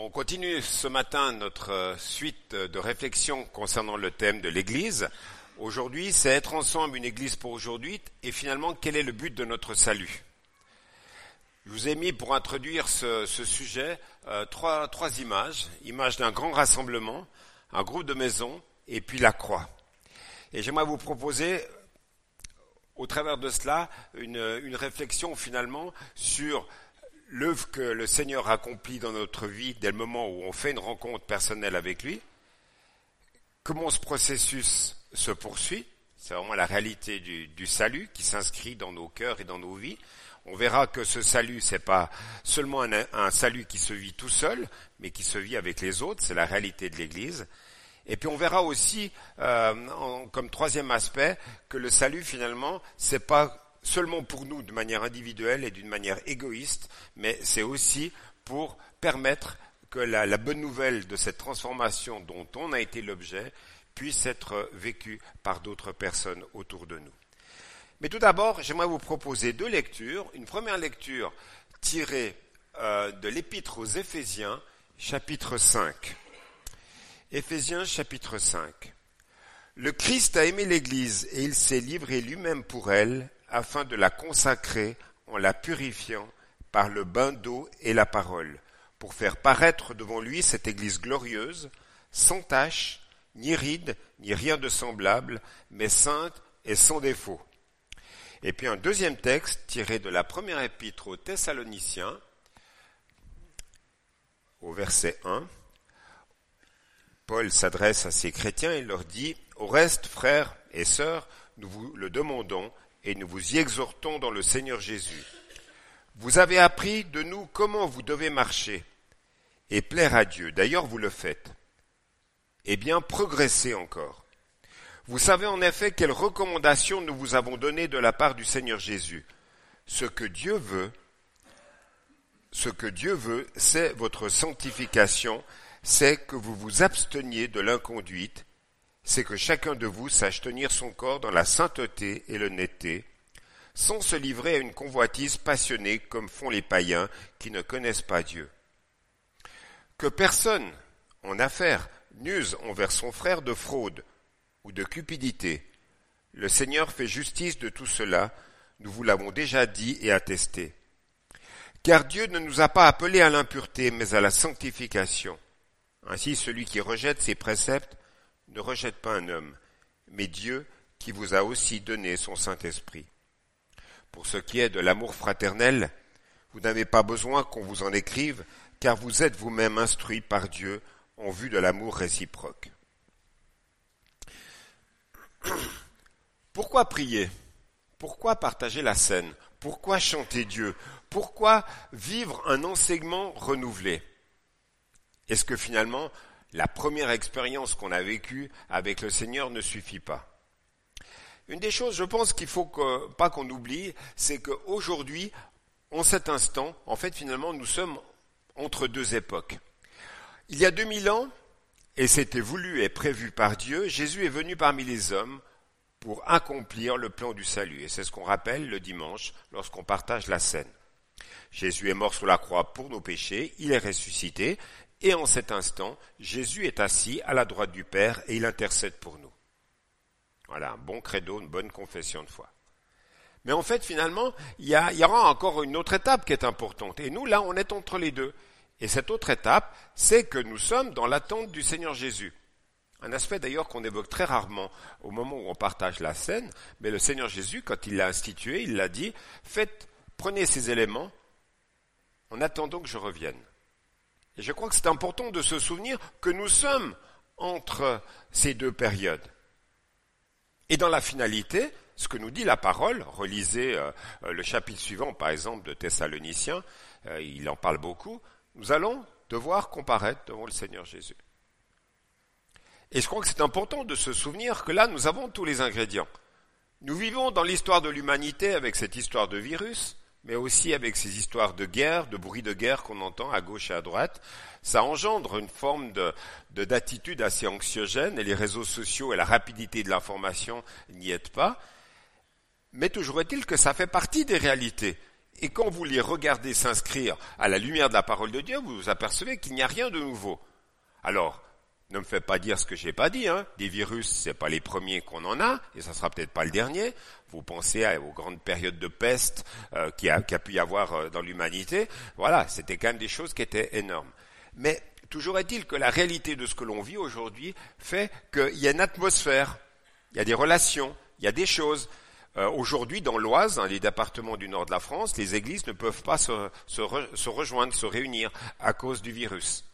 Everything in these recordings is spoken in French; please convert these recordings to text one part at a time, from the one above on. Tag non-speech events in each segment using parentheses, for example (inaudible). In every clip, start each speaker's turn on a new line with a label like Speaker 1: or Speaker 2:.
Speaker 1: On continue ce matin notre euh, suite de réflexions concernant le thème de l'Église. Aujourd'hui, c'est être ensemble une Église pour aujourd'hui et finalement, quel est le but de notre salut? Je vous ai mis pour introduire ce, sujet euh, trois, trois images. Image d'un grand rassemblement, un groupe de maisons et puis la croix. Et j'aimerais vous proposer au travers de cela une, une réflexion finalement sur l'œuvre que le Seigneur accomplit dans notre vie dès le moment où on fait une rencontre personnelle avec lui, comment ce processus se poursuit, c'est vraiment la réalité du, salut qui s'inscrit dans nos cœurs et dans nos vies. On verra que ce salut, c'est pas seulement un, salut qui se vit tout seul, mais qui se vit avec les autres. C'est la réalité de l'Église. Et puis on verra aussi, euh, comme troisième aspect, que le salut finalement, c'est pas seulement pour nous de manière individuelle et d'une manière égoïste, mais c'est aussi pour permettre que la, bonne nouvelle de cette transformation dont on a été l'objet puisse être vécue par d'autres personnes autour de nous. Mais tout d'abord, j'aimerais vous proposer deux lectures. Une première lecture tirée euh, de l'épître aux Éphésiens, chapitre 5. Éphésiens, chapitre 5. Le Christ a aimé l'Église et il s'est livré lui-même pour elle afin de la consacrer en la purifiant par le bain d'eau et la parole, pour faire paraître devant lui cette Église glorieuse, sans tache, ni ride, ni rien de semblable, mais sainte et sans défaut. Et puis un deuxième texte tiré de la première épître aux Thessaloniciens, au verset 1. Paul s'adresse à ces chrétiens et leur dit, Au reste, frères et sœurs, nous vous le demandons, et nous vous y exhortons dans le Seigneur Jésus. Vous avez appris de nous comment vous devez marcher et plaire à Dieu. D'ailleurs, vous le faites. Eh bien, progressez encore. Vous savez en effet quelles recommandations nous vous avons données de la part du Seigneur Jésus. Ce que Dieu veut, ce que Dieu veut, c'est votre sanctification, c'est que vous vous absteniez de l'inconduite, c'est que chacun de vous sache tenir son corps dans la sainteté et l'honnêteté, sans se livrer à une convoitise passionnée comme font les païens qui ne connaissent pas Dieu. Que personne, en affaire, n'use envers son frère de fraude ou de cupidité. Le Seigneur fait justice de tout cela, nous vous l'avons déjà dit et attesté. Car Dieu ne nous a pas appelés à l'impureté, mais à la sanctification. Ainsi celui qui rejette ses préceptes ne rejette pas un homme, mais Dieu qui vous a aussi donné son Saint-Esprit. Pour ce qui est de l'amour fraternel, vous n'avez pas besoin qu'on vous en écrive, car vous êtes vous-même instruits par Dieu en vue de l'amour réciproque. (coughs) Pourquoi prier? Pourquoi partager la scène? Pourquoi chanter Dieu? Pourquoi vivre un enseignement renouvelé? Est-ce que finalement la première expérience qu'on a vécue avec le Seigneur ne suffit pas. Une des choses, je pense qu'il faut pas qu'on oublie, c'est qu'aujourd'hui, en cet instant, en fait, finalement, nous sommes entre deux époques. Il y a 2000 ans, et c'était voulu et prévu par Dieu, Jésus est venu parmi les hommes pour accomplir le plan du salut. Et c'est ce qu'on rappelle le dimanche lorsqu'on partage la scène. Jésus est mort sur la croix pour nos péchés, il est ressuscité, et en cet instant, Jésus est assis à la droite du Père et il intercède pour nous. Voilà, un bon credo, une bonne confession de foi. Mais en fait, finalement, il y, y aura encore une autre étape qui est importante. Et nous, là, on est entre les deux. Et cette autre étape, c'est que nous sommes dans l'attente du Seigneur Jésus. Un aspect d'ailleurs qu'on évoque très rarement au moment où on partage la scène, mais le Seigneur Jésus, quand il l'a institué, il l'a dit, faites, prenez ces éléments en attendant que je revienne. Et je crois que c'est important de se souvenir que nous sommes entre ces deux périodes. Et dans la finalité, ce que nous dit la parole, relisez euh, euh, le chapitre suivant par exemple de Thessaloniciens, euh, il en parle beaucoup, nous allons devoir comparaître devant le Seigneur Jésus. Et je crois que c'est important de se souvenir que là, nous avons tous les ingrédients. Nous vivons dans l'histoire de l'humanité avec cette histoire de virus, mais aussi avec ces histoires de guerre, de bruit de guerre qu'on entend à gauche et à droite, ça engendre une forme de, d'attitude assez anxiogène et les réseaux sociaux et la rapidité de l'information n'y aident pas. Mais toujours est-il que ça fait partie des réalités. Et quand vous les regardez s'inscrire à la lumière de la parole de Dieu, vous vous apercevez qu'il n'y a rien de nouveau. Alors, ne me faites pas dire ce que j'ai pas dit, hein. Des virus, c'est pas les premiers qu'on en a, et ça sera peut-être pas le dernier. Vous pensez aux grandes périodes de peste euh, qui, a, pu y avoir euh, dans l'humanité. Voilà, c'était quand même des choses qui étaient énormes. Mais toujours est-il que la réalité de ce que l'on vit aujourd'hui fait qu'il y a une atmosphère, il y a des relations, il y a des choses. Euh, aujourd'hui, dans l'Oise, dans les départements du nord de la France, les églises ne peuvent pas se rejoindre, se réunir à cause du virus.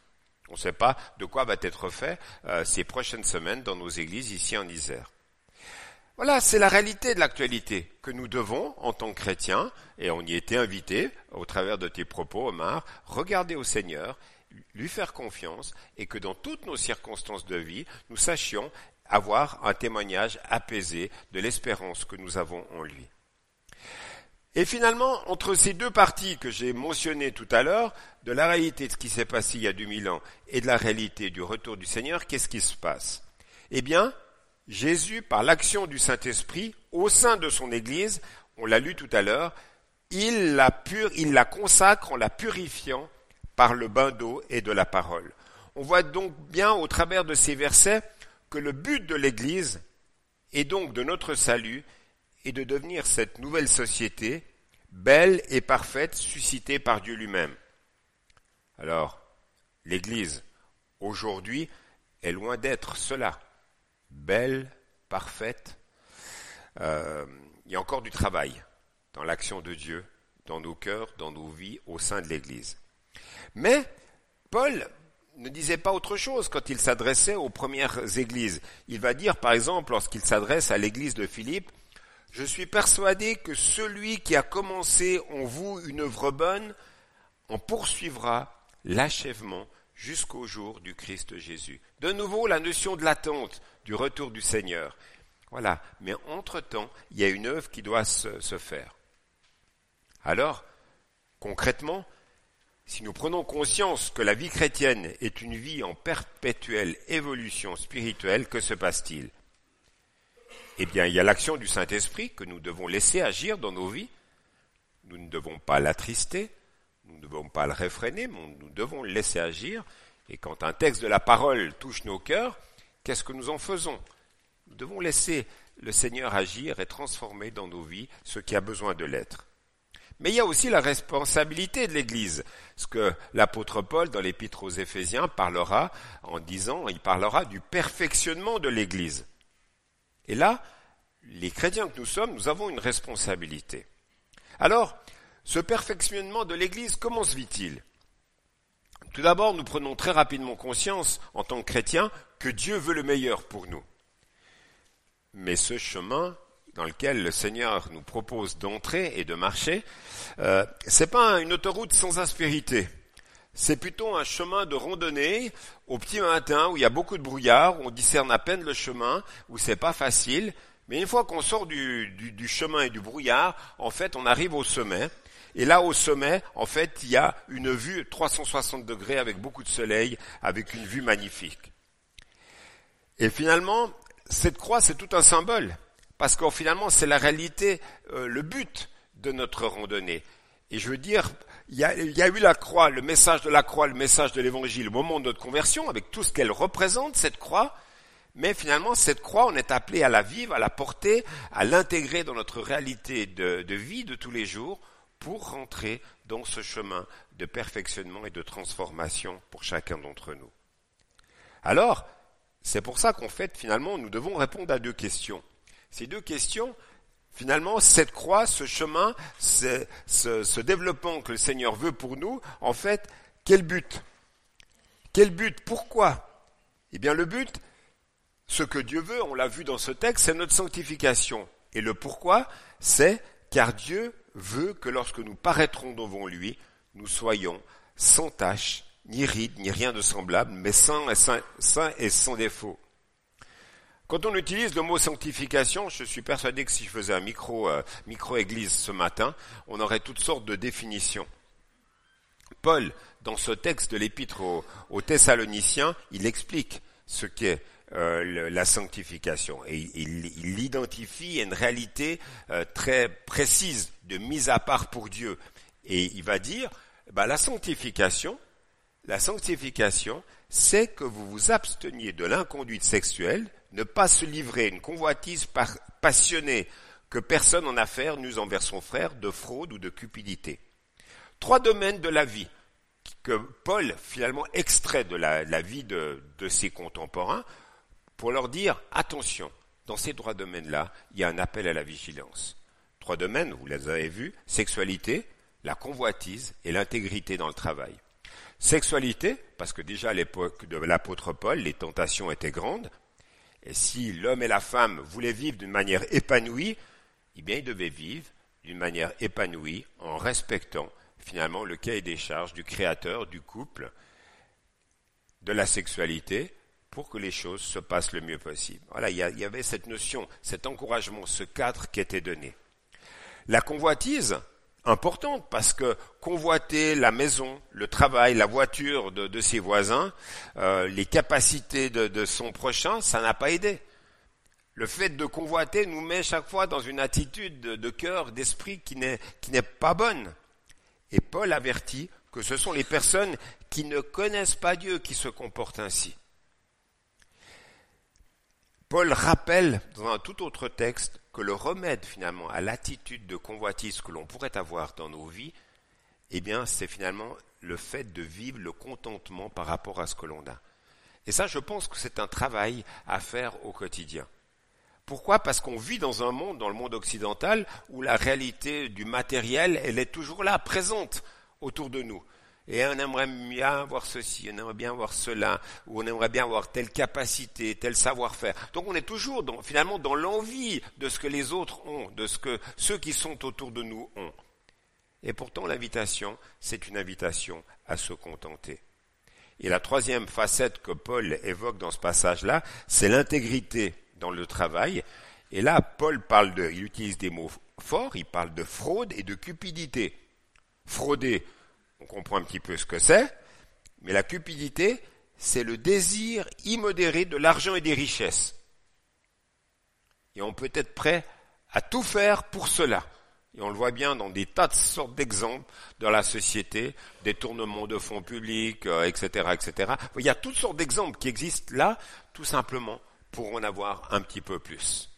Speaker 1: On ne sait pas de quoi va être fait euh, ces prochaines semaines dans nos églises ici en Isère. Voilà, c'est la réalité de l'actualité que nous devons, en tant que chrétiens, et on y était invité au travers de tes propos, Omar, regarder au Seigneur, lui faire confiance, et que dans toutes nos circonstances de vie, nous sachions avoir un témoignage apaisé de l'espérance que nous avons en lui. Et finalement, entre ces deux parties que j'ai mentionnées tout à l'heure, de la réalité de ce qui s'est passé il y a 2000 ans et de la réalité du retour du Seigneur, qu'est-ce qui se passe? Eh bien, Jésus, par l'action du Saint-Esprit, au sein de son Église, on l'a lu tout à l'heure, il la, consacre en la purifiant par le bain d'eau et de la parole. On voit donc bien au travers de ces versets que le but de l'Église, et donc de notre salut, et de devenir cette nouvelle société, belle et parfaite, suscitée par Dieu lui-même. Alors, l'Église, aujourd'hui, est loin d'être cela. Belle, parfaite. Euh, il y a encore du travail dans l'action de Dieu, dans nos cœurs, dans nos vies, au sein de l'Église. Mais Paul ne disait pas autre chose quand il s'adressait aux premières églises. Il va dire, par exemple, lorsqu'il s'adresse à l'église de Philippe, je suis persuadé que celui qui a commencé en vous une œuvre bonne en poursuivra l'achèvement jusqu'au jour du Christ Jésus. De nouveau, la notion de l'attente du retour du Seigneur. Voilà. Mais entre-temps, il y a une œuvre qui doit se, se faire. Alors, concrètement, si nous prenons conscience que la vie chrétienne est une vie en perpétuelle évolution spirituelle, que se passe-t-il? Eh bien, il y a l'action du Saint-Esprit que nous devons laisser agir dans nos vies. Nous ne devons pas l'attrister, nous ne devons pas le réfréner, mais nous devons le laisser agir. Et quand un texte de la parole touche nos cœurs, qu'est-ce que nous en faisons? Nous devons laisser le Seigneur agir et transformer dans nos vies ce qui a besoin de l'être. Mais il y a aussi la responsabilité de l'Église, ce que l'apôtre Paul dans l'épître aux Éphésiens parlera en disant, il parlera du perfectionnement de l'Église. Et là, les chrétiens que nous sommes, nous avons une responsabilité. Alors, ce perfectionnement de l'Église, comment se vit-il? Tout d'abord, nous prenons très rapidement conscience, en tant que chrétiens, que Dieu veut le meilleur pour nous. Mais ce chemin dans lequel le Seigneur nous propose d'entrer et de marcher, euh, c'est pas une autoroute sans aspérité c'est plutôt un chemin de randonnée au petit matin où il y a beaucoup de brouillard, où on discerne à peine le chemin, où c'est pas facile. Mais une fois qu'on sort du, du, chemin et du brouillard, en fait, on arrive au sommet. Et là, au sommet, en fait, il y a une vue 360 degrés avec beaucoup de soleil, avec une vue magnifique. Et finalement, cette croix, c'est tout un symbole. Parce que finalement, c'est la réalité, euh, le but de notre randonnée. Et je veux dire, il y, a, eu la croix, le message de la croix, le message de l'évangile au moment de notre conversion, avec tout ce qu'elle représente, cette croix. Mais finalement, cette croix, on est appelé à la vivre, à la porter, à l'intégrer dans notre réalité de, de vie de tous les jours pour rentrer dans ce chemin de perfectionnement et de transformation pour chacun d'entre nous. Alors, c'est pour ça qu'en fait, finalement, nous devons répondre à deux questions. Ces deux questions, Finalement, cette croix, ce chemin, ce, développement que le Seigneur veut pour nous, en fait, quel but? Quel but? Pourquoi? Eh bien, le but, ce que Dieu veut, on l'a vu dans ce texte, c'est notre sanctification. Et le pourquoi, c'est car Dieu veut que lorsque nous paraîtrons devant lui, nous soyons sans tache, ni ride, ni rien de semblable, mais saints et, saints et sans défaut. Quand on utilise le mot sanctification, je suis persuadé que si je faisais un micro, euh, micro-église ce matin, on aurait toutes sortes de définitions. Paul, dans ce texte de l'épître aux, Thessaloniciens, il explique ce qu'est euh, la sanctification et il, il, identifie une réalité euh, très précise de mise à part pour Dieu. Et il va dire, bah, la sanctification, la sanctification, c'est que vous vous absteniez de l'inconduite sexuelle, ne pas se livrer à une convoitise passionnée que personne en affaire n'use envers son frère, de fraude ou de cupidité. Trois domaines de la vie que Paul finalement extrait de la, vie de, de, ses contemporains pour leur dire attention, dans ces trois domaines-là, il y a un appel à la vigilance. Trois domaines, vous les avez vus, sexualité, la convoitise et l'intégrité dans le travail. Sexualité, parce que déjà à l'époque de l'apôtre Paul, les tentations étaient grandes, si l'homme et la femme voulaient vivre d'une manière épanouie, eh bien ils devaient vivre d'une manière épanouie en respectant finalement le cahier des charges du créateur, du couple, de la sexualité, pour que les choses se passent le mieux possible. Voilà, il y, avait cette notion, cet encouragement, ce cadre qui était donné. La convoitise, importante parce que convoiter la maison, le travail, la voiture de, ses voisins, euh, les capacités de, son prochain, ça n'a pas aidé. Le fait de convoiter nous met chaque fois dans une attitude de, de cœur, d'esprit qui n'est pas bonne. Et Paul avertit que ce sont les personnes qui ne connaissent pas Dieu qui se comportent ainsi. Paul rappelle dans un tout autre texte que le remède finalement à l'attitude de convoitise que l'on pourrait avoir dans nos vies, eh bien c'est finalement le fait de vivre le contentement par rapport à ce que l'on a. Et ça, je pense que c'est un travail à faire au quotidien. Pourquoi? Parce qu'on vit dans un monde, dans le monde occidental, où la réalité du matériel, elle est toujours là, présente autour de nous. Et on aimerait bien avoir ceci, on aimerait bien avoir cela, ou on aimerait bien avoir telle capacité, tel savoir-faire. Donc on est toujours dans, finalement dans l'envie de ce que les autres ont, de ce que ceux qui sont autour de nous ont. Et pourtant l'invitation, c'est une invitation à se contenter. Et la troisième facette que Paul évoque dans ce passage-là, c'est l'intégrité dans le travail. Et là, Paul parle de, il utilise des mots forts, il parle de fraude et de cupidité. Frauder, on comprend un petit peu ce que c'est, mais la cupidité, c'est le désir immodéré de l'argent et des richesses. Et on peut être prêt à tout faire pour cela. Et on le voit bien dans des tas de sortes d'exemples dans la société, détournement de fonds publics, etc., euh, etc. Il y a toutes sortes d'exemples qui existent là, tout simplement pour en avoir un petit peu plus.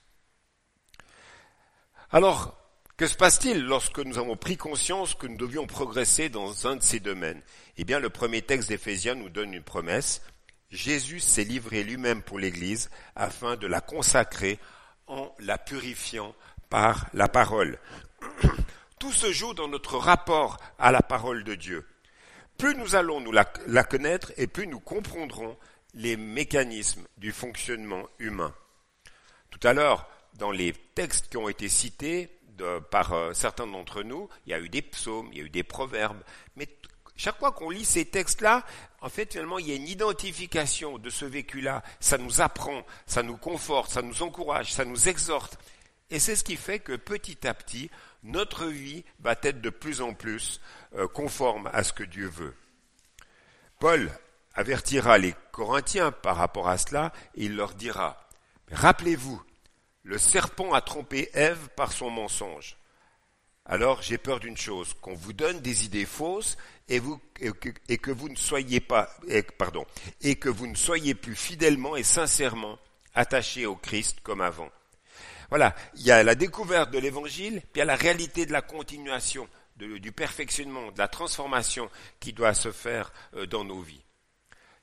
Speaker 1: Alors, que se passe-t-il lorsque nous avons pris conscience que nous devions progresser dans un de ces domaines? Eh bien, le premier texte d'Éphésiens nous donne une promesse. Jésus s'est livré lui-même pour l'Église afin de la consacrer en la purifiant par la parole. (clears throat) Tout se joue dans notre rapport à la parole de Dieu. Plus nous allons nous la, la connaître et plus nous comprendrons les mécanismes du fonctionnement humain. Tout à l'heure, dans les textes qui ont été cités par euh, certains d'entre nous, il y a eu des psaumes, il y a eu des proverbes, mais chaque fois qu'on lit ces textes-là, en fait, finalement, il y a une identification de ce vécu-là. Ça nous apprend, ça nous conforte, ça nous encourage, ça nous exhorte. Et c'est ce qui fait que petit à petit, notre vie va être de plus en plus euh, conforme à ce que Dieu veut. Paul avertira les Corinthiens par rapport à cela et il leur dira, rappelez-vous, le serpent a trompé Ève par son mensonge. Alors j'ai peur d'une chose, qu'on vous donne des idées fausses et, et, que, vous ne soyez pas, pardon, et que vous ne soyez plus fidèlement et sincèrement attachés au Christ comme avant. Voilà, il y a la découverte de l'évangile, puis il y a la réalité de la continuation, du perfectionnement, de la transformation qui doit se faire euh, dans nos vies.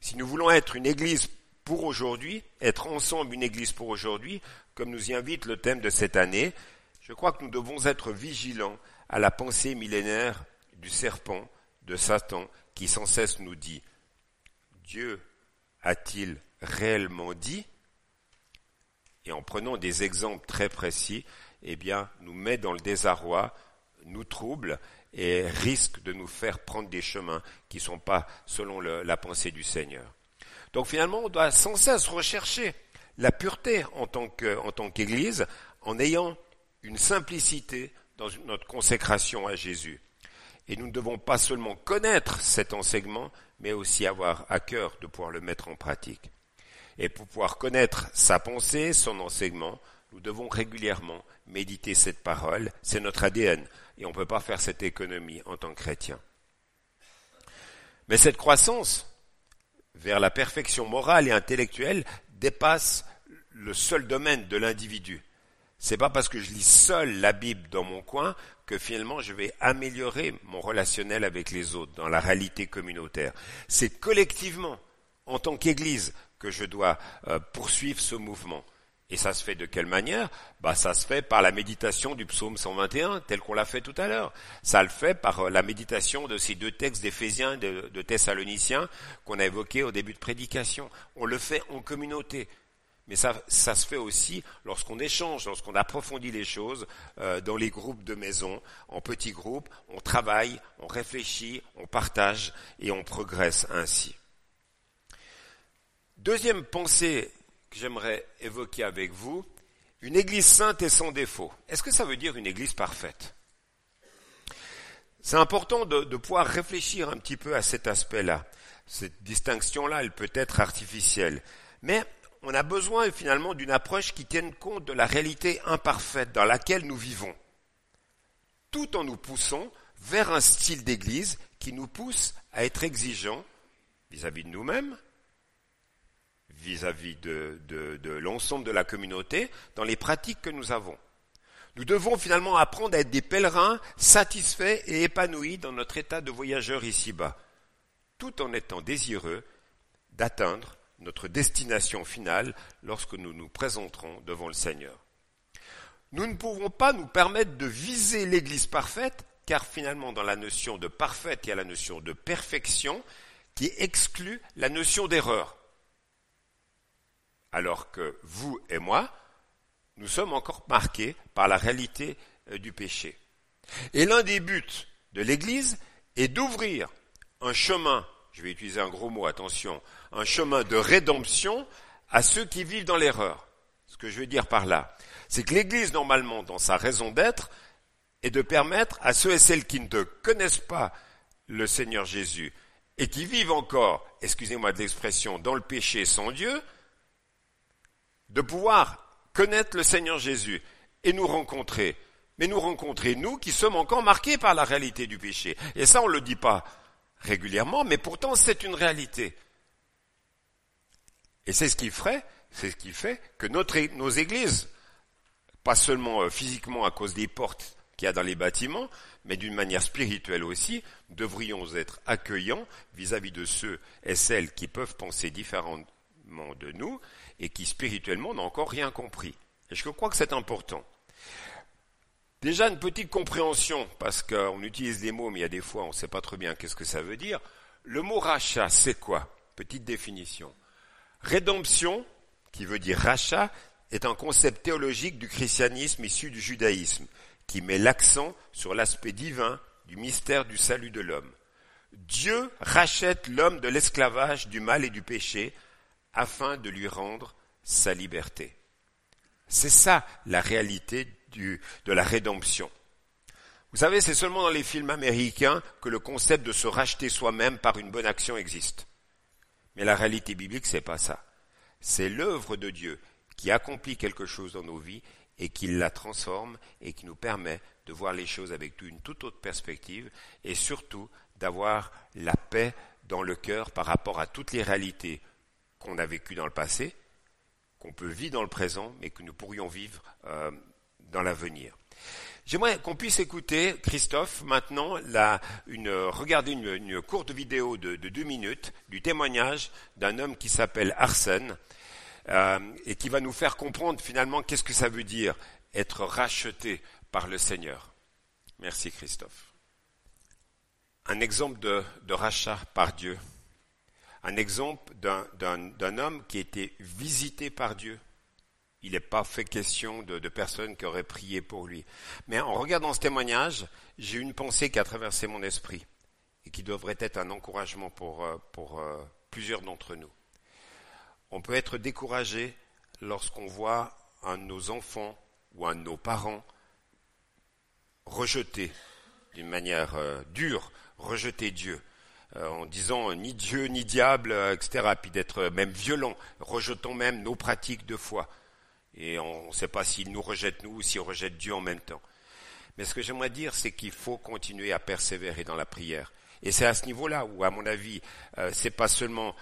Speaker 1: Si nous voulons être une église pour aujourd'hui, être ensemble une église pour aujourd'hui, comme nous y invite le thème de cette année, je crois que nous devons être vigilants à la pensée millénaire du serpent, de Satan, qui sans cesse nous dit Dieu a-t-il réellement dit? Et en prenant des exemples très précis, eh bien, nous met dans le désarroi, nous trouble et risque de nous faire prendre des chemins qui ne sont pas selon la pensée du Seigneur. Donc finalement, on doit sans cesse rechercher la pureté en tant qu'Église en ayant une simplicité dans notre consécration à Jésus. Et nous ne devons pas seulement connaître cet enseignement, mais aussi avoir à cœur de pouvoir le mettre en pratique. Et pour pouvoir connaître sa pensée, son enseignement, nous devons régulièrement méditer cette parole, c'est notre ADN, et on ne peut pas faire cette économie en tant que chrétien. Mais cette croissance vers la perfection morale et intellectuelle dépasse le seul domaine de l'individu. C'est pas parce que je lis seul la Bible dans mon coin que finalement je vais améliorer mon relationnel avec les autres dans la réalité communautaire. C'est collectivement, en tant qu'Église, que je dois euh, poursuivre ce mouvement. Et ça se fait de quelle manière bah, Ça se fait par la méditation du psaume 121, tel qu'on l'a fait tout à l'heure. Ça le fait par euh, la méditation de ces deux textes d'Éphésiens, de, de Thessaloniciens, qu'on a évoqués au début de prédication. On le fait en communauté. Mais ça, ça se fait aussi lorsqu'on échange, lorsqu'on approfondit les choses euh, dans les groupes de maison, en petits groupes, on travaille, on réfléchit, on partage et on progresse ainsi. Deuxième pensée que j'aimerais évoquer avec vous, une église sainte et sans défaut. Est-ce que ça veut dire une église parfaite? C'est important de, de pouvoir réfléchir un petit peu à cet aspect-là. Cette distinction-là, elle peut être artificielle. Mais on a besoin finalement d'une approche qui tienne compte de la réalité imparfaite dans laquelle nous vivons, tout en nous poussant vers un style d'église qui nous pousse à être exigeants vis-à-vis de nous-mêmes, vis-à-vis de, de l'ensemble de la communauté, dans les pratiques que nous avons. Nous devons finalement apprendre à être des pèlerins satisfaits et épanouis dans notre état de voyageurs ici-bas, tout en étant désireux d'atteindre notre destination finale lorsque nous nous présenterons devant le Seigneur. Nous ne pouvons pas nous permettre de viser l'Église parfaite, car finalement dans la notion de parfaite, il y a la notion de perfection qui exclut la notion d'erreur. Alors que vous et moi, nous sommes encore marqués par la réalité euh, du péché. Et l'un des buts de l'Église est d'ouvrir un chemin, je vais utiliser un gros mot, attention, un chemin de rédemption à ceux qui vivent dans l'erreur. Ce que je veux dire par là, c'est que l'Église, normalement, dans sa raison d'être, est de permettre à ceux et celles qui ne connaissent pas le Seigneur Jésus et qui vivent encore, excusez-moi de l'expression, dans le péché sans Dieu, de pouvoir connaître le Seigneur Jésus et nous rencontrer. Mais nous rencontrer, nous qui sommes encore marqués par la réalité du péché. Et ça, on ne le dit pas régulièrement, mais pourtant c'est une réalité. Et c'est ce qui ferait, c'est ce qui fait que notre, nos églises, pas seulement euh, physiquement à cause des portes qu'il y a dans les bâtiments, mais d'une manière spirituelle aussi, devrions être accueillants vis-à-vis de ceux et celles qui peuvent penser différemment de nous et qui spirituellement n'ont encore rien compris. Et je crois que c'est important. Déjà une petite compréhension, parce qu'on utilise des mots, mais il y a des fois on ne sait pas très bien qu'est-ce que ça veut dire. Le mot rachat, c'est quoi? Petite définition. Rédemption, qui veut dire rachat, est un concept théologique du christianisme issu du judaïsme, qui met l'accent sur l'aspect divin du mystère du salut de l'homme. Dieu rachète l'homme de l'esclavage, du mal et du péché, afin de lui rendre sa liberté. C'est ça la réalité de la rédemption. Vous savez, c'est seulement dans les films américains que le concept de se racheter soi-même par une bonne action existe. Mais la réalité biblique, c'est pas ça. C'est l'œuvre de Dieu qui accomplit quelque chose dans nos vies et qui la transforme et qui nous permet de voir les choses avec une toute autre perspective et surtout d'avoir la paix dans le cœur par rapport à toutes les réalités qu'on a vécues dans le passé, qu'on peut vivre dans le présent, mais que nous pourrions vivre euh, dans l'avenir. J'aimerais qu'on puisse écouter, Christophe, maintenant, une, regarder une, courte vidéo de, deux minutes du témoignage d'un homme qui s'appelle Arsène euh, et qui va nous faire comprendre finalement qu'est-ce que ça veut dire être racheté par le Seigneur. Merci Christophe. Un exemple de rachat par Dieu. Un exemple d'un homme qui a été visité par Dieu il n'est pas fait question de, personnes qui auraient prié pour lui. Mais en regardant ce témoignage, j'ai une pensée qui a traversé mon esprit et qui devrait être un encouragement pour, euh, pour euh, plusieurs d'entre nous. On peut être découragé lorsqu'on voit un de nos enfants ou un de nos parents rejeter d'une manière euh, dure, rejeter Dieu, en disant ni Dieu ni diable, etc., puis d'être même violent, rejetant même nos pratiques de foi. Et on ne sait pas s'il nous rejette nous ou s'il rejette Dieu en même temps. Mais ce que j'aimerais dire, c'est qu'il faut continuer à persévérer dans la prière. Et c'est à ce niveau-là où, à mon avis, euh, c'est pas seulement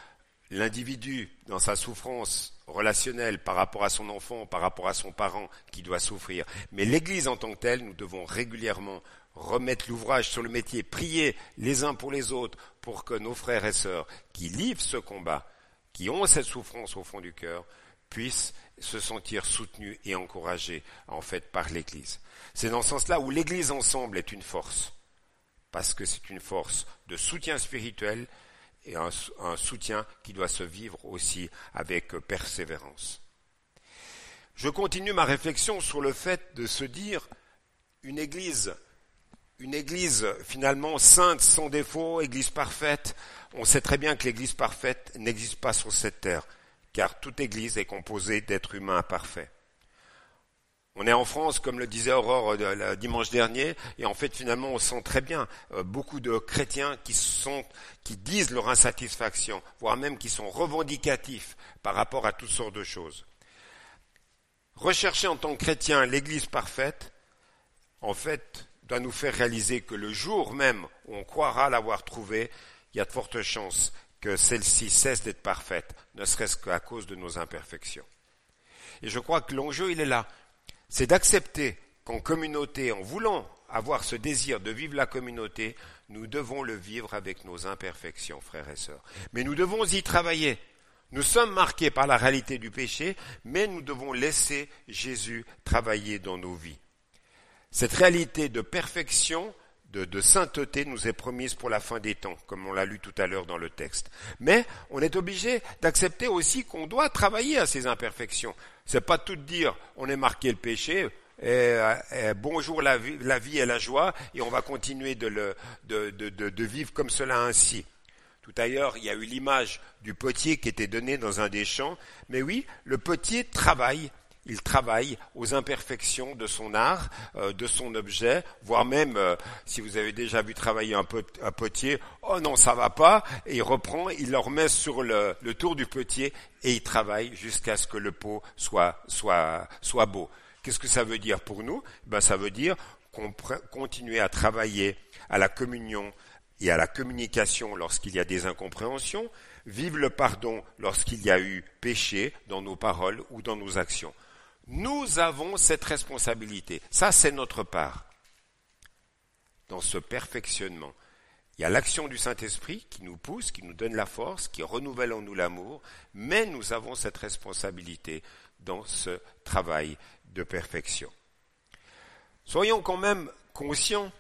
Speaker 1: l'individu dans sa souffrance relationnelle par rapport à son enfant, par rapport à son parent qui doit souffrir, mais l'Église en tant que telle, nous devons régulièrement remettre l'ouvrage sur le métier, prier les uns pour les autres pour que nos frères et sœurs qui livrent ce combat, qui ont cette souffrance au fond du cœur, puissent se sentir soutenus et encouragés en fait par l'Église. C'est dans ce sens-là où l'Église ensemble est une force, parce que c'est une force de soutien spirituel et un, soutien qui doit se vivre aussi avec persévérance. Je continue ma réflexion sur le fait de se dire une Église une église finalement sainte, sans défaut, église parfaite. On sait très bien que l'église parfaite n'existe pas sur cette terre, car toute église est composée d'êtres humains parfaits. On est en France, comme le disait Aurore euh, dimanche dernier, et en fait finalement on sent très bien euh, beaucoup de chrétiens qui qui disent leur insatisfaction, voire même qui sont revendicatifs par rapport à toutes sortes de choses. Rechercher en tant que chrétien l'église parfaite, en fait, doit nous faire réaliser que le jour même où on croira l'avoir trouvée, il y a de fortes chances que celle-ci cesse d'être parfaite, ne serait-ce qu'à cause de nos imperfections. Et je crois que l'enjeu, il est là. C'est d'accepter qu'en communauté, en voulant avoir ce désir de vivre la communauté, nous devons le vivre avec nos imperfections, frères et sœurs. Mais nous devons y travailler. Nous sommes marqués par la réalité du péché, mais nous devons laisser Jésus travailler dans nos vies. Cette réalité de perfection, de, sainteté nous est promise pour la fin des temps, comme on l'a lu tout à l'heure dans le texte. Mais on est obligé d'accepter aussi qu'on doit travailler à ces imperfections. C'est pas tout dire on est marqué le péché, et, bonjour la vie, la vie, et la joie, et on va continuer de, de vivre comme cela ainsi. Tout ailleurs, il y a eu l'image du potier qui était donnée dans un des champs, mais oui, le potier travaille il travaille aux imperfections de son art, euh, de son objet, voire même, euh, si vous avez déjà vu travailler un, potier, oh non, ça va pas, et il reprend, il le remet sur le, tour du potier, et il travaille jusqu'à ce que le pot soit, soit, beau. Qu'est-ce que ça veut dire pour nous? Ben, Ça veut dire qu'on continue à travailler à la communion et à la communication lorsqu'il y a des incompréhensions, vive le pardon lorsqu'il y a eu péché dans nos paroles ou dans nos actions. Nous avons cette responsabilité. Ça, c'est notre part. Dans ce perfectionnement, il y a l'action du Saint-Esprit qui nous pousse, qui nous donne la force, qui renouvelle en nous l'amour, mais nous avons cette responsabilité dans ce travail de perfection. Soyons quand même conscients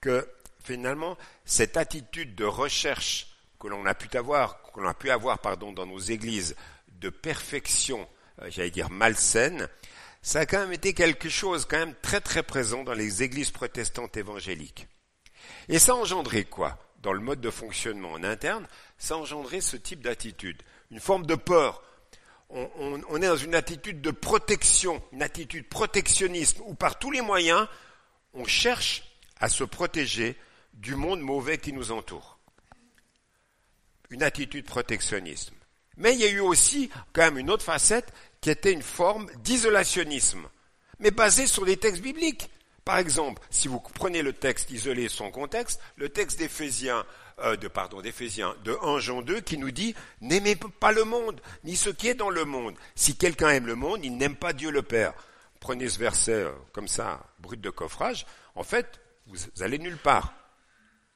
Speaker 1: que finalement cette attitude de recherche que l'on a pu avoir, qu'on a pu avoir pardon, dans nos églises de perfection j'allais dire malsaine, ça a quand même été quelque chose quand même très très présent dans les églises protestantes évangéliques. Et ça engendrait quoi Dans le mode de fonctionnement en interne, ça engendrait ce type d'attitude, une forme de peur. On, est dans une attitude de protection, une attitude protectionnisme, où par tous les moyens, on cherche à se protéger du monde mauvais qui nous entoure. Une attitude protectionnisme. Mais il y a eu aussi quand même une autre facette, qui était une forme d'isolationnisme, mais basée sur les textes bibliques. Par exemple, si vous prenez le texte isolé son contexte, le texte d'Éphésiens, euh, de pardon, d'Éphésiens de 1 Jean 2 qui nous dit n'aimez pas le monde, ni ce qui est dans le monde. Si quelqu'un aime le monde, il n'aime pas Dieu le Père. Prenez ce verset euh, comme ça, brut de coffrage. En fait, vous allez nulle part.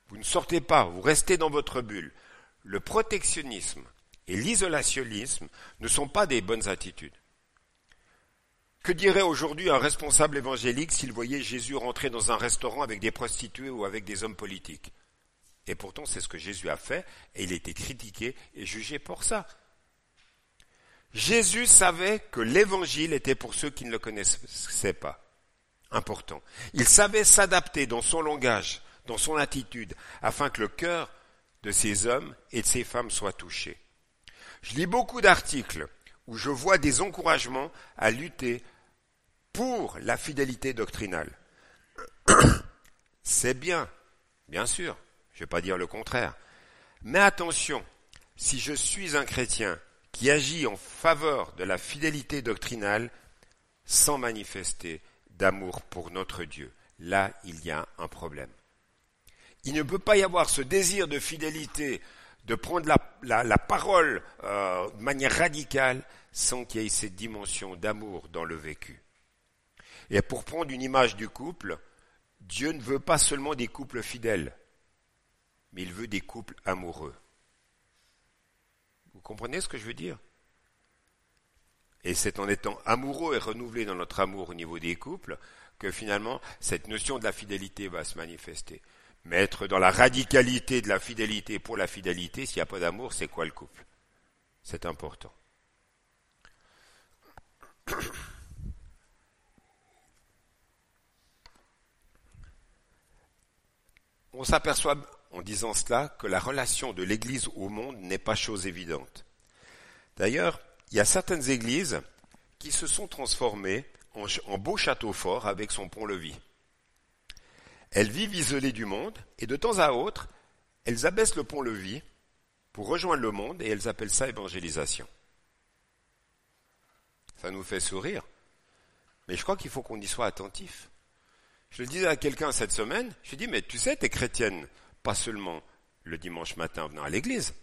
Speaker 1: Vous ne sortez pas, vous restez dans votre bulle. Le protectionnisme et l'isolationnisme ne sont pas des bonnes attitudes. Que dirait aujourd'hui un responsable évangélique s'il voyait Jésus rentrer dans un restaurant avec des prostituées ou avec des hommes politiques? Et pourtant, c'est ce que Jésus a fait, et il a été critiqué et jugé pour ça. Jésus savait que l'évangile était pour ceux qui ne le connaissaient pas. Important. Il savait s'adapter dans son langage, dans son attitude, afin que le cœur de ces hommes et de ces femmes soit touché. Je lis beaucoup d'articles où je vois des encouragements à lutter pour la fidélité doctrinale. (coughs) C'est bien, bien sûr, je ne vais pas dire le contraire. Mais attention, si je suis un chrétien qui agit en faveur de la fidélité doctrinale, sans manifester d'amour pour notre Dieu. Là, il y a un problème. Il ne peut pas y avoir ce désir de fidélité, de prendre la, parole euh, de manière radicale, sans qu'il y ait cette dimension d'amour dans le vécu. Et pour prendre une image du couple, Dieu ne veut pas seulement des couples fidèles, mais il veut des couples amoureux. Vous comprenez ce que je veux dire? Et c'est en étant amoureux et renouvelé dans notre amour au niveau des couples que finalement cette notion de la fidélité va se manifester. Mais être dans la radicalité de la fidélité pour la fidélité, s'il n'y a pas d'amour, c'est quoi le couple? C'est important. (coughs) On s'aperçoit en disant cela que la relation de l'Église au monde n'est pas chose évidente. D'ailleurs, il y a certaines églises qui se sont transformées en, en beau château fort avec son pont-levis. Elles vivent isolées du monde et de temps à autre, elles abaissent le pont-levis pour rejoindre le monde et elles appellent ça évangélisation. Ça nous fait sourire, mais je crois qu'il faut qu'on y soit attentif. Je le disais à quelqu'un cette semaine, je lui ai dit, mais tu sais, tu es chrétienne, pas seulement le dimanche matin venant à l'église,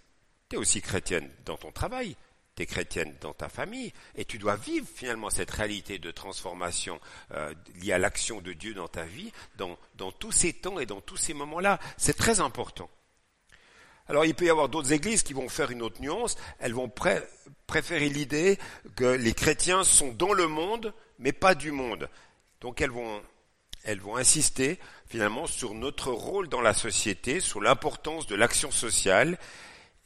Speaker 1: tu es aussi chrétienne dans ton travail, tu es chrétienne dans ta famille, et tu dois vivre finalement cette réalité de transformation euh, liée à l'action de Dieu dans ta vie, dans, tous ces temps et dans tous ces moments-là. C'est très important. Alors il peut y avoir d'autres églises qui vont faire une autre nuance, elles vont préférer l'idée que les chrétiens sont dans le monde, mais pas du monde. Donc elles vont, elles vont insister finalement sur notre rôle dans la société, sur l'importance de l'action sociale,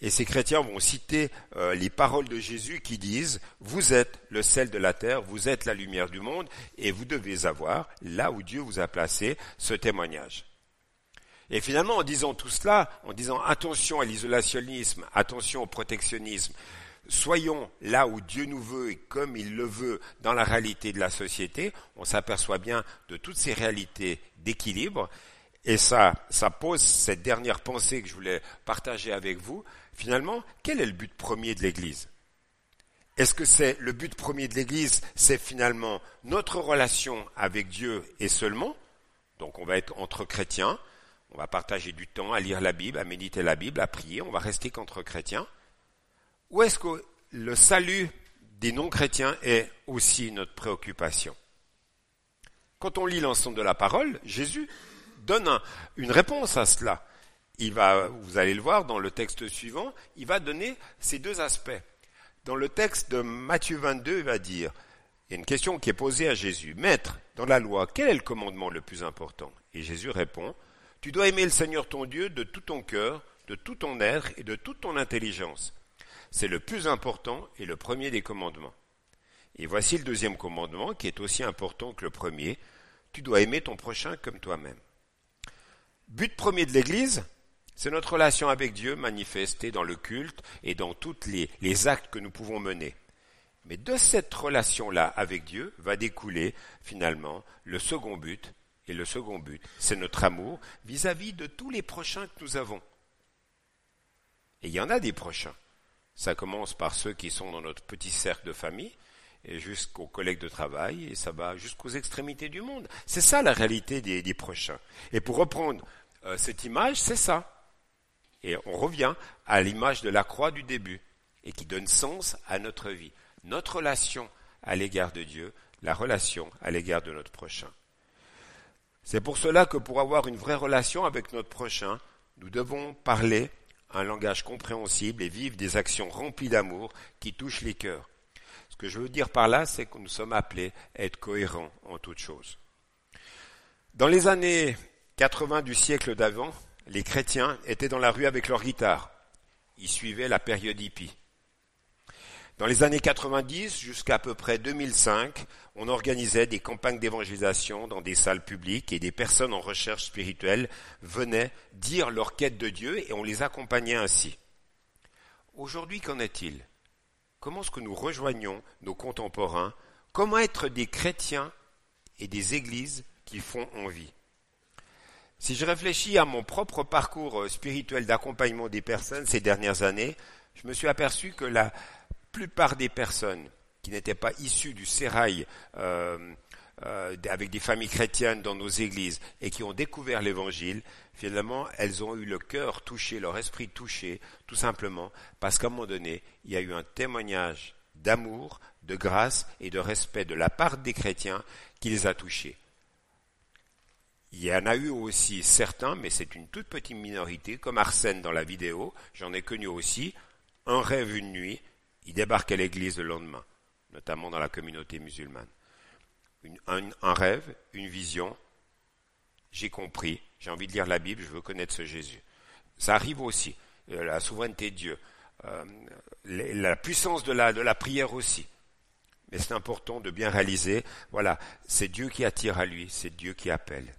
Speaker 1: et ces chrétiens vont citer euh, les paroles de Jésus qui disent, vous êtes le sel de la terre, vous êtes la lumière du monde, et vous devez avoir, là où Dieu vous a placé, ce témoignage. Et finalement, en disant tout cela, en disant attention à l'isolationnisme, attention au protectionnisme, soyons là où Dieu nous veut et comme il le veut dans la réalité de la société, on s'aperçoit bien de toutes ces réalités d'équilibre. Et ça, ça pose cette dernière pensée que je voulais partager avec vous. Finalement, quel est le but premier de l'Église? Est-ce que c'est le but premier de l'Église, c'est finalement notre relation avec Dieu et seulement? Donc on va être entre chrétiens, on va partager du temps à lire la Bible, à méditer la Bible, à prier, on va rester qu'entre chrétiens. Ou est-ce que le salut des non-chrétiens est aussi notre préoccupation? Quand on lit l'ensemble de la parole, Jésus donne une réponse à cela. Il va, vous allez le voir dans le texte suivant, il va donner ces deux aspects. Dans le texte de Matthieu 22, il va dire, il y a une question qui est posée à Jésus. Maître, dans la loi, quel est le commandement le plus important? Et Jésus répond, tu dois aimer le Seigneur ton Dieu de tout ton cœur, de tout ton être et de toute ton intelligence. C'est le plus important et le premier des commandements. Et voici le deuxième commandement qui est aussi important que le premier. Tu dois aimer ton prochain comme toi-même. But premier de l'Église, c'est notre relation avec Dieu manifestée dans le culte et dans tous les, les actes que nous pouvons mener. Mais de cette relation-là avec Dieu va découler finalement le second but, et le second but, c'est notre amour vis-à-vis de tous les prochains que nous avons. Et il y en a des prochains. Ça commence par ceux qui sont dans notre petit cercle de famille, et jusqu'aux collègues de travail, et ça va jusqu'aux extrémités du monde. C'est ça la réalité des, prochains. Et pour reprendre euh, cette image, c'est ça. Et on revient à l'image de la croix du début, et qui donne sens à notre vie. Notre relation à l'égard de Dieu, la relation à l'égard de notre prochain. C'est pour cela que pour avoir une vraie relation avec notre prochain, nous devons parler un langage compréhensible et vivre des actions remplies d'amour qui touchent les cœurs. Ce que je veux dire par là, c'est que nous sommes appelés à être cohérents en toutes choses. Dans les années 80 du siècle d'avant, les chrétiens étaient dans la rue avec leur guitare. Ils suivaient la période hippie. Dans les années 90 jusqu'à peu près 2005, on organisait des campagnes d'évangélisation dans des salles publiques et des personnes en recherche spirituelle venaient dire leur quête de Dieu et on les accompagnait ainsi. Aujourd'hui, qu'en est-il? Comment est-ce que nous rejoignons nos contemporains Comment être des chrétiens et des églises qui font envie. Si je réfléchis à mon propre parcours spirituel d'accompagnement des personnes ces dernières années, je me suis aperçu que la plupart des personnes qui n'étaient pas issus du sérail euh, euh, avec des familles chrétiennes dans nos églises et qui ont découvert l'évangile, finalement, elles ont eu le cœur touché, leur esprit touché, tout simplement parce qu'à un moment donné, il y a eu un témoignage d'amour, de grâce et de respect de la part des chrétiens qui les a touchés. Il y en a eu aussi certains, mais c'est une toute petite minorité, comme Arsène dans la vidéo, j'en ai connu aussi, un rêve une nuit, il débarque à l'église le lendemain, notamment dans la communauté musulmane. Un, rêve, une vision, j'ai compris, j'ai envie de lire la Bible, je veux connaître ce Jésus. Ça arrive aussi, euh, la souveraineté de Dieu, euh, la puissance de la, de la prière aussi. Mais c'est important de bien réaliser, voilà, c'est Dieu qui attire à lui, c'est Dieu qui appelle.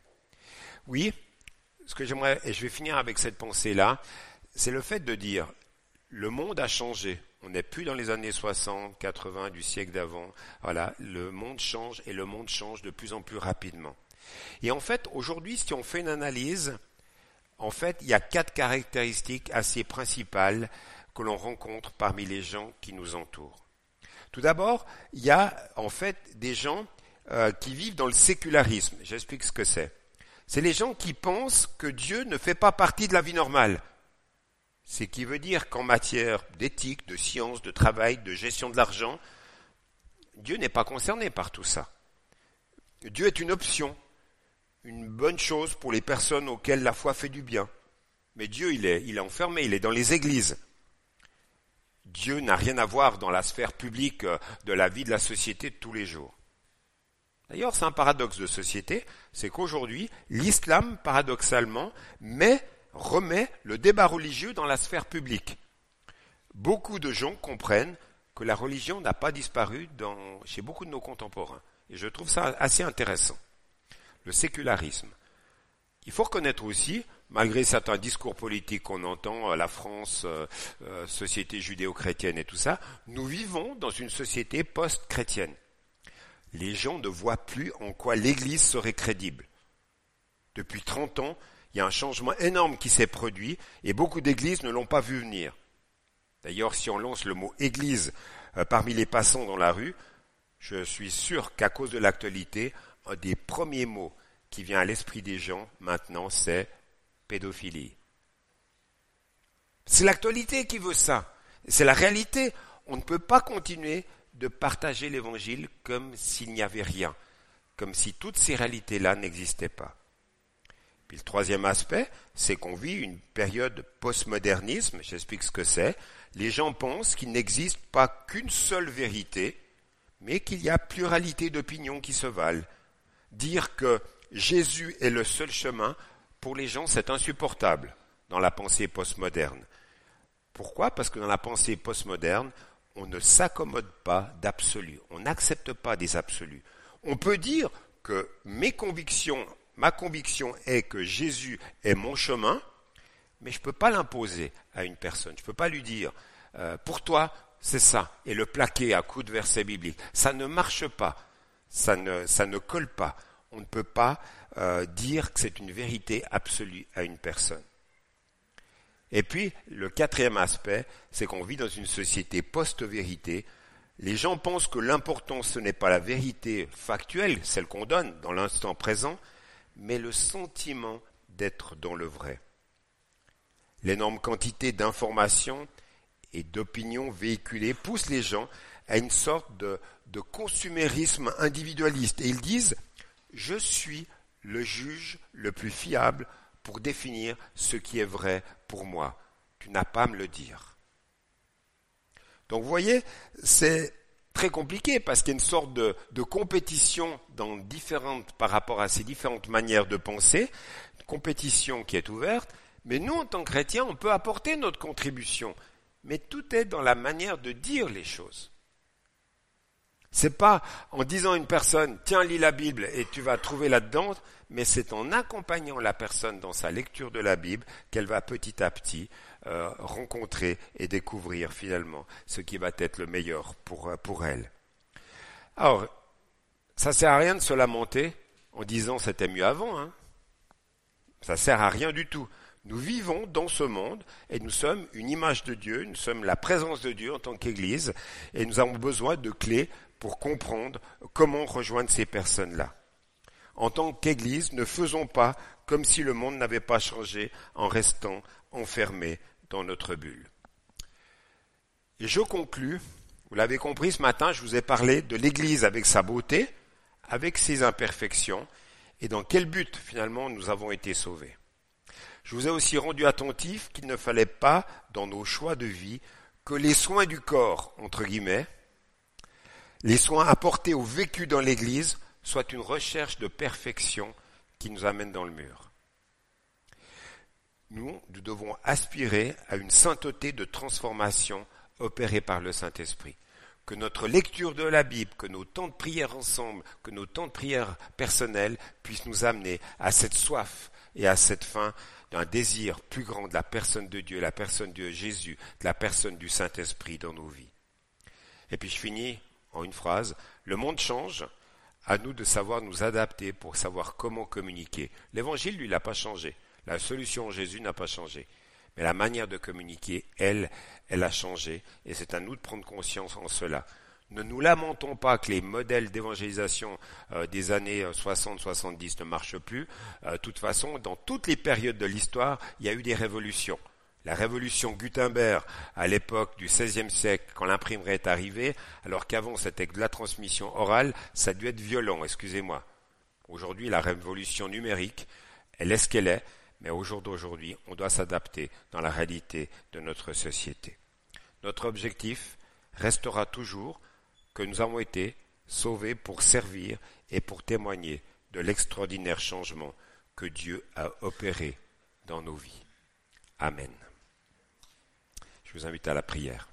Speaker 1: Oui, ce que j'aimerais, et je vais finir avec cette pensée-là, c'est le fait de dire, le monde a changé. On n'est plus dans les années 60, 80 du siècle d'avant. Voilà, le monde change et le monde change de plus en plus rapidement. Et en fait, aujourd'hui, si on fait une analyse, en fait, il y a quatre caractéristiques assez principales que l'on rencontre parmi les gens qui nous entourent. Tout d'abord, il y a en fait des gens euh, qui vivent dans le sécularisme. J'explique ce que c'est. C'est les gens qui pensent que Dieu ne fait pas partie de la vie normale. Ce qui veut dire qu'en matière d'éthique, de science, de travail, de gestion de l'argent, Dieu n'est pas concerné par tout ça. Dieu est une option, une bonne chose pour les personnes auxquelles la foi fait du bien. Mais Dieu, il est, il est enfermé, il est dans les églises. Dieu n'a rien à voir dans la sphère publique euh, de la vie de la société de tous les jours. D'ailleurs, c'est un paradoxe de société, c'est qu'aujourd'hui, l'islam, paradoxalement, remet le débat religieux dans la sphère publique. Beaucoup de gens comprennent que la religion n'a pas disparu chez beaucoup de nos contemporains. Et je trouve ça assez intéressant. Le sécularisme. Il faut reconnaître aussi, malgré certains discours politiques qu'on entend, euh, la France, euh, euh, société judéo-chrétienne et tout ça, nous vivons dans une société post-chrétienne les gens ne voient plus en quoi l'Église serait crédible. Depuis 30 ans, il y a un changement énorme qui s'est produit et beaucoup d'églises ne l'ont pas vu venir. D'ailleurs, si on lance le mot Église euh, parmi les passants dans la rue, je suis sûr qu'à cause de l'actualité, un des premiers mots qui vient à l'esprit des gens maintenant, c'est pédophilie. C'est l'actualité qui veut ça. C'est la réalité. On ne peut pas continuer de partager l'évangile comme s'il n'y avait rien, comme si toutes ces réalités-là n'existaient pas. Puis le troisième aspect, c'est qu'on vit une période postmodernisme, j'explique ce que c'est. Les gens pensent qu'il n'existe pas qu'une seule vérité, mais qu'il y a pluralité d'opinions qui se valent. Dire que Jésus est le seul chemin, pour les gens, c'est insupportable dans la pensée postmoderne. Pourquoi? Parce que dans la pensée postmoderne, on ne s'accommode pas d'absolus, on n'accepte pas des absolus. On peut dire que mes convictions, ma conviction est que Jésus est mon chemin, mais je ne peux pas l'imposer à une personne. Je ne peux pas lui dire, euh, pour toi, c'est ça, et le plaquer à coups de versets bibliques. Ça ne marche pas, ça ne, colle pas. On ne peut pas euh, dire que c'est une vérité absolue à une personne. Et puis, le quatrième aspect, c'est qu'on vit dans une société post-vérité. Les gens pensent que l'important, ce n'est pas la vérité factuelle, celle qu'on donne dans l'instant présent, mais le sentiment d'être dans le vrai. L'énorme quantité d'informations et d'opinions véhiculées pousse les gens à une sorte de, de consumérisme individualiste. Et ils disent, je suis le juge le plus fiable pour définir ce qui est vrai pour moi. Tu n'as pas à me le dire. Donc vous voyez, c'est très compliqué parce qu'il y a une sorte de, compétition dans différentes, par rapport à ces différentes manières de penser, une compétition qui est ouverte, mais nous, en tant que chrétiens, on peut apporter notre contribution. Mais tout est dans la manière de dire les choses. C'est pas en disant à une personne, tiens, lis la Bible et tu vas trouver là-dedans, mais c'est en accompagnant la personne dans sa lecture de la Bible qu'elle va petit à petit euh, rencontrer et découvrir finalement ce qui va être le meilleur pour, euh, elle. Alors, ça sert à rien de se lamenter en disant c'était mieux avant. Hein. Ça sert à rien du tout. Nous vivons dans ce monde et nous sommes une image de Dieu, nous sommes la présence de Dieu en tant qu'Église et nous avons besoin de clés pour comprendre comment rejoindre ces personnes-là. En tant qu'Église, ne faisons pas comme si le monde n'avait pas changé en restant enfermés dans notre bulle. Et je conclus, vous l'avez compris ce matin, je vous ai parlé de l'Église avec sa beauté, avec ses imperfections, et dans quel but finalement nous avons été sauvés. Je vous ai aussi rendu attentif qu'il ne fallait pas, dans nos choix de vie, que les soins du corps, entre guillemets, les soins apportés au vécu dans l'Église, soient une recherche de perfection qui nous amène dans le mur. Nous, nous devons aspirer à une sainteté de transformation opérée par le Saint-Esprit. Que notre lecture de la Bible, que nos temps de prière ensemble, que nos temps de prière personnels puissent nous amener à cette soif et à cette faim d'un désir plus grand de la personne de Dieu, la personne de Jésus, de la personne du Saint-Esprit dans nos vies. Et puis je finis en une phrase, le monde change, à nous de savoir nous adapter pour savoir comment communiquer. L'évangile, lui, n'a pas changé. La solution en Jésus n'a pas changé. Mais la manière de communiquer, elle, elle a changé, et c'est à nous de prendre conscience en cela. Ne nous lamentons pas que les modèles d'évangélisation euh, des années 60-70 euh, ne marchent plus. Euh, de toute façon, dans toutes les périodes de l'histoire, il y a eu des révolutions. La révolution Gutenberg à l'époque du XVIe siècle, quand l'imprimerie est arrivée, alors qu'avant c'était de la transmission orale, ça a dû être violent, excusez-moi. Aujourd'hui, la révolution numérique, elle est ce qu'elle est, mais au jour d'aujourd'hui, on doit s'adapter dans la réalité de notre société. Notre objectif restera toujours que nous avons été sauvés pour servir et pour témoigner de l'extraordinaire changement que Dieu a opéré dans nos vies. Amen. Je vous invite à la prière.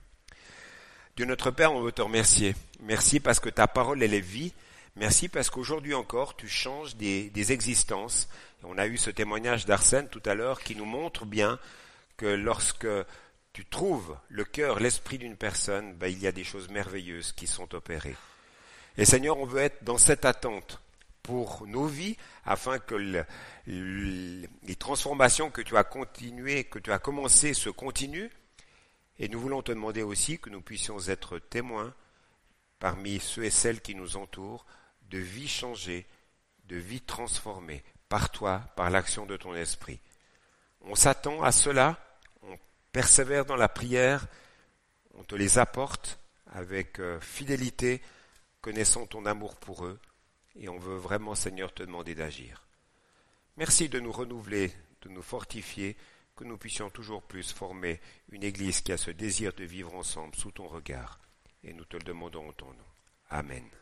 Speaker 1: Dieu notre Père, on veut te remercier. Merci parce que ta parole, elle est vie. Merci parce qu'aujourd'hui encore, tu changes des, existences. On a eu ce témoignage d'Arsène tout à l'heure qui nous montre bien que lorsque tu trouves le cœur, l'esprit d'une personne, ben, il y a des choses merveilleuses qui sont opérées. Et Seigneur, on veut être dans cette attente pour nos vies, afin que les transformations que tu as continuées, que tu as commencées, se continuent. Et nous voulons te demander aussi que nous puissions être témoins parmi ceux et celles qui nous entourent de vie changée, de vie transformée par toi, par l'action de ton esprit. On s'attend à cela persévère dans la prière, on te les apporte avec euh, fidélité, connaissant ton amour pour eux, et on veut vraiment, Seigneur, te demander d'agir. Merci de nous renouveler, de nous fortifier, que nous puissions toujours plus former une Église qui a ce désir de vivre ensemble sous ton regard, et nous te le demandons en ton nom. Amen.